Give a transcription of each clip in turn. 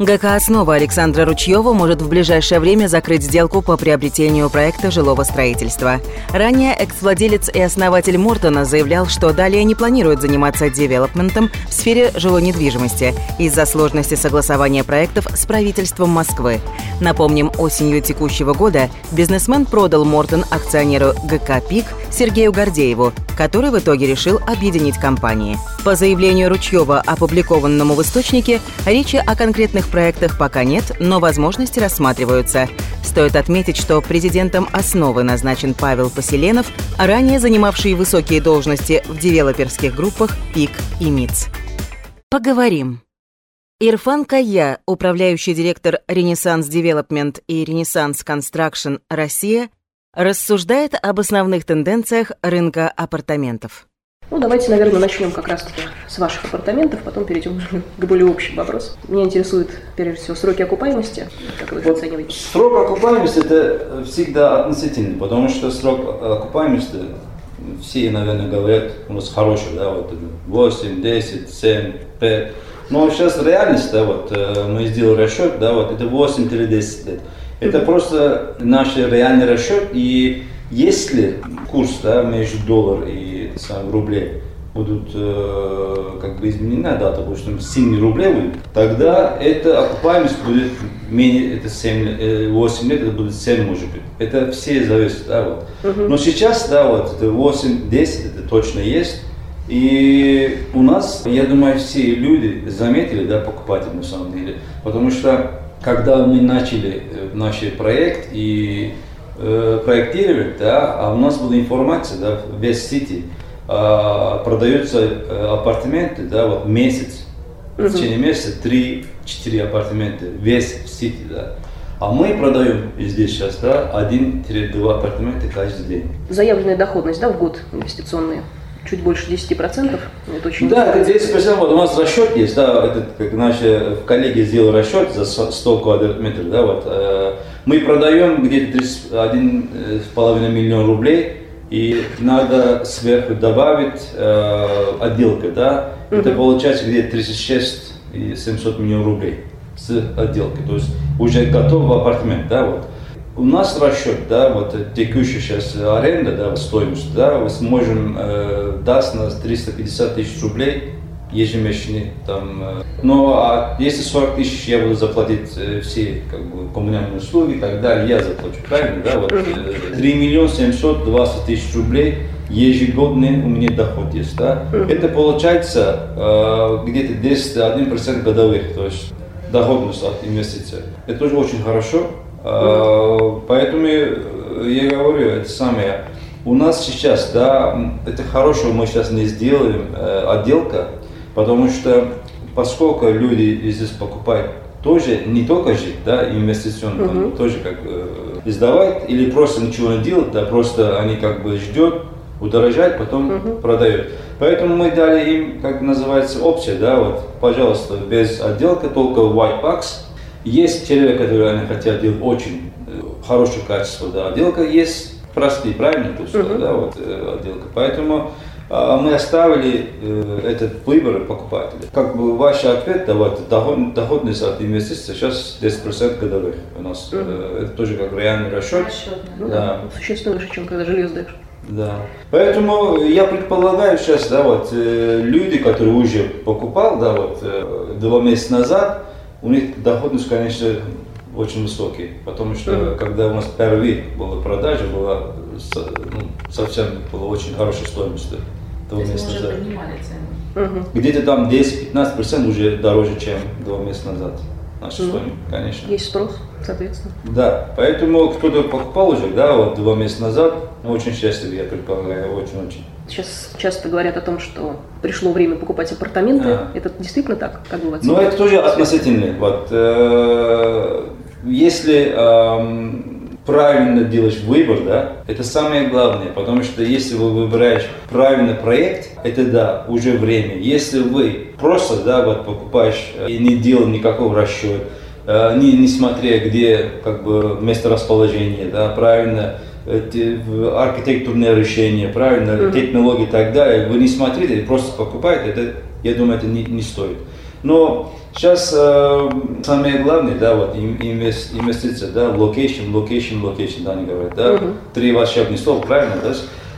ГК «Основа» Александра Ручьева может в ближайшее время закрыть сделку по приобретению проекта жилого строительства. Ранее экс-владелец и основатель Мортона заявлял, что далее не планирует заниматься девелопментом в сфере жилой недвижимости из-за сложности согласования проектов с правительством Москвы. Напомним, осенью текущего года бизнесмен продал Мортон акционеру ГК «Пик» Сергею Гордееву, который в итоге решил объединить компании. По заявлению Ручьева, опубликованному в источнике, речи о конкретных проектах пока нет, но возможности рассматриваются. Стоит отметить, что президентом «Основы» назначен Павел Поселенов, ранее занимавший высокие должности в девелоперских группах ПИК и МИЦ. Поговорим. Ирфан Кая, управляющий директор «Renaissance Development» и «Renaissance Construction Россия», рассуждает об основных тенденциях рынка апартаментов. Ну, давайте, наверное, начнем как раз-таки с ваших апартаментов, потом перейдем к более общим вопросам. Меня интересует, прежде всего, сроки окупаемости. Как вы их вот оцениваете? Срок окупаемости – это всегда относительно, потому что срок окупаемости, все, наверное, говорят, у нас хороший, да, вот 8, 10, 7, 5. Но сейчас реальность, да, вот э, мы сделали расчет, да, вот это 8-10 лет. Это просто наш реальный расчет, и если курс да, между доллар и сам, рублей будут э, как бы изменена дата, потому что 7 рублей будет, тогда эта окупаемость будет менее, это 7, 8 э, лет, это будет 7 может быть. Это все зависит, да, вот. Uh-huh. Но сейчас, да, вот, это 8-10, это точно есть. И у нас, я думаю, все люди заметили, да, покупатели на самом деле, потому что когда мы начали э, наш проект и проектировать, да, а у нас была информация, да, в Вест-Сити э, продаются э, апартаменты, да, вот месяц, в течение месяца 3-4 апартамента, Вест-Сити, да. А мы продаем здесь сейчас, да, 1-2 апартамента каждый день. Заявленная доходность, да, в год инвестиционные? чуть больше 10%. Это очень да, это 10%. Вот у нас расчет есть, да, это, как наши коллеги сделали расчет за 100 квадратных метров, да, вот. Э, мы продаем где-то 31,5 миллион рублей, и надо сверху добавить э, отделка, да, угу. это получается где-то 36 и 700 миллионов рублей с отделкой, то есть уже готовый апартамент, да, вот. У нас расчет, да, вот текущая сейчас аренда, да, стоимость, да, мы сможем э, даст нас 350 тысяч рублей ежемесячный, там, э, ну, а если 40 тысяч я буду заплатить э, все, как бы, коммунальные услуги и так далее, я заплачу, правильно, да, вот, э, 3 миллиона 720 тысяч рублей ежегодный у меня доход есть, да, это получается э, где-то 10-1% годовых, то есть доходность от инвестиций. Это тоже очень хорошо, поэтому я говорю, это самое. У нас сейчас, да, это хорошего мы сейчас не сделаем, э, отделка, потому что поскольку люди здесь покупают тоже не только жить, да, инвестиционно, uh-huh. тоже как э, издавать или просто ничего не делать, да, просто они как бы ждет, удорожать, потом uh-huh. продают. Поэтому мы дали им, как называется, опция, да, вот, пожалуйста, без отделка, только white box, есть человек, который они хотят делать очень э, хорошее качество, да, отделка есть простые, правильно, то есть, uh-huh. да, вот э, отделка. Поэтому мы оставили э, этот выбор покупателя. Как бы ваш ответ, да, вот, доход, доходность от инвестиций сейчас 10% годовых у нас. Uh-huh. Это тоже как реальный расчет. Расчет, ну, да. да. Существенно выше, чем когда жилье сдаешь. Да. Поэтому я предполагаю сейчас, да, вот, люди, которые уже покупал, да, вот, два месяца назад, у них доходность, конечно, очень высокий, потому что mm-hmm. когда у нас первый была продажа, была ну, совсем была очень хорошая стоимость Уже поднимали цену. Mm-hmm. Где-то там 10-15% уже дороже, чем два месяца назад. Наша mm-hmm. стоимость, конечно. Есть спрос, соответственно. Да, поэтому кто-то покупал уже, да, вот два месяца назад, очень счастлив, я предполагаю, очень-очень. Сейчас часто говорят о том, что пришло время покупать апартаменты. А. Это действительно так, как бы Ну, это тоже относительно. Вот, э, если э, правильно делаешь выбор, да, это самое главное, потому что если вы выбираешь правильный проект, это да, уже время. Если вы просто, да, вот покупаешь и не делал никакого расчета, э, не, не смотря где как бы место расположения, да, правильно архитектурное решение, правильно, mm-hmm. технологии и так далее, вы не смотрите, просто покупаете, это, я думаю, это не, не стоит. Но сейчас э, самое главное, да, вот инвест, инвестиция, да, location, location, location, да, они говорят, да, uh-huh. три волшебных слова, правильно, да?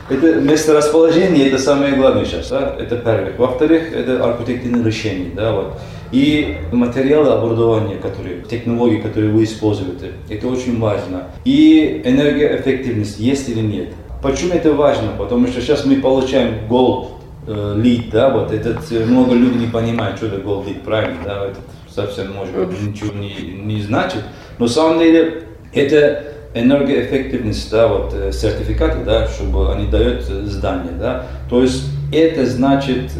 Это месторасположение, это самое главное сейчас, да, это первое. Во-вторых, это архитектурное решение, да, вот. И материалы оборудования, которые, технологии, которые вы используете, это очень важно. И энергоэффективность, есть или нет. Почему это важно? Потому что сейчас мы получаем gold э, lead, да, вот этот, э, много людей не понимают, что это gold lead, правильно, да, это совсем, может быть, ничего не, не значит. Но на самом деле это энергоэффективность, да, вот э, сертификаты, да, чтобы они дают здание, да, то есть это значит,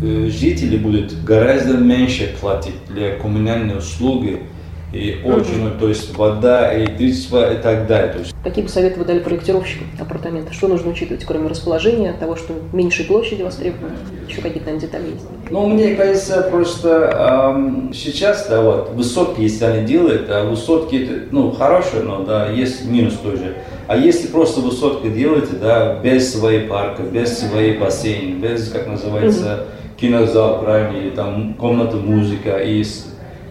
жители будут гораздо меньше платить для коммунальной услуги, и очень, угу. то есть вода, электричество и так далее. То есть... Какие бы советы вы дали проектировщикам апартамента? Что нужно учитывать, кроме расположения, того, что меньшей площади востребованы? Еще какие-то детали есть? Ну, мне кажется, просто эм, сейчас, да, вот, высотки, если они делают, а высотки, ну, хорошие, но, да, есть минус тоже. А если просто высотки делаете, да, без своей парка, без своей бассейн, без, как называется, кинозал, правильно, или там комната музыка, и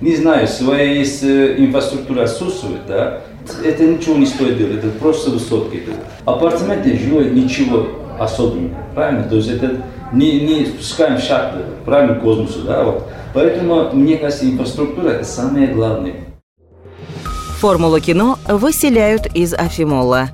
не знаю, своя есть э, инфраструктура отсутствует, да, это ничего не стоит делать, это просто высотки. Апартаменты жилое ничего особенного, правильно? То есть это не, не спускаем шаг, правильно, к космосу, да, вот. Поэтому, мне кажется, инфраструктура – это самое главное. Формулу кино выселяют из Афимола.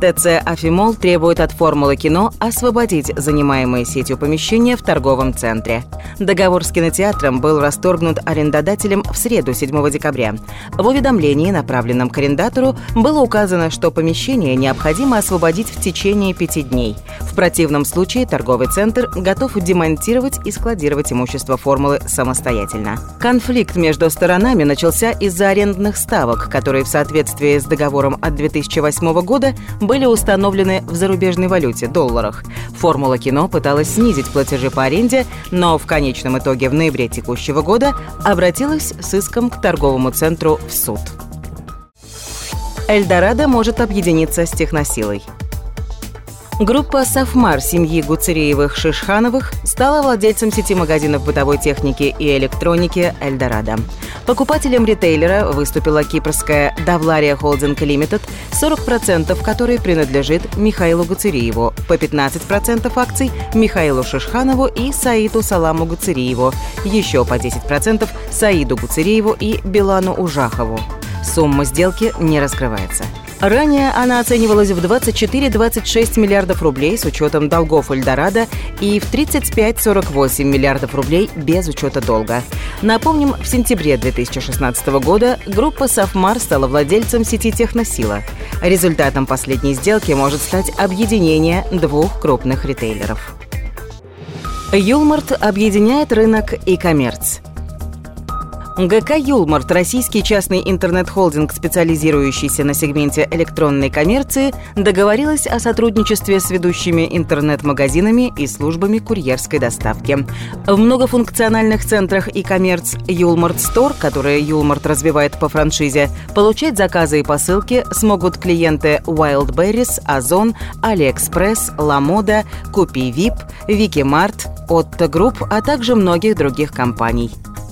ТЦ «Афимол» требует от «Формулы кино» освободить занимаемые сетью помещения в торговом центре. Договор с кинотеатром был расторгнут арендодателем в среду, 7 декабря. В уведомлении, направленном к арендатору, было указано, что помещение необходимо освободить в течение пяти дней. В противном случае торговый центр готов демонтировать и складировать имущество «Формулы» самостоятельно. Конфликт между сторонами начался из-за арендных ставок, которые в соответствии с договором от 2008 года были установлены в зарубежной валюте – долларах. Формула кино пыталась снизить платежи по аренде, но в конечном итоге в ноябре текущего года обратилась с иском к торговому центру в суд. Эльдорадо может объединиться с техносилой. Группа «Сафмар» семьи Гуцериевых-Шишхановых стала владельцем сети магазинов бытовой техники и электроники «Эльдорадо». Покупателем ритейлера выступила кипрская «Давлария Холдинг Лимитед», 40% которой принадлежит Михаилу Гуцериеву, по 15% акций Михаилу Шишханову и Саиду Саламу Гуцериеву, еще по 10% Саиду Гуцериеву и Билану Ужахову. Сумма сделки не раскрывается. Ранее она оценивалась в 24-26 миллиардов рублей с учетом долгов Эльдорадо и в 35-48 миллиардов рублей без учета долга. Напомним, в сентябре 2016 года группа «Сафмар» стала владельцем сети «Техносила». Результатом последней сделки может стать объединение двух крупных ритейлеров. Юлмарт объединяет рынок и коммерц. ГК «Юлмарт» – российский частный интернет-холдинг, специализирующийся на сегменте электронной коммерции, договорилась о сотрудничестве с ведущими интернет-магазинами и службами курьерской доставки. В многофункциональных центрах и коммерц «Юлмарт Стор», которые «Юлмарт» развивает по франшизе, получать заказы и посылки смогут клиенты Wildberries, Озон, AliExpress, Lamoda, KupiVIP, Викимарт, Otto Group, а также многих других компаний.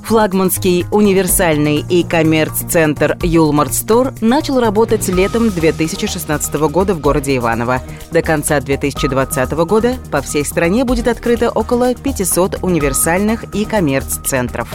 Флагманский универсальный e-commerce центр Ulmart Store начал работать летом 2016 года в городе Иваново. До конца 2020 года по всей стране будет открыто около 500 универсальных e-commerce центров.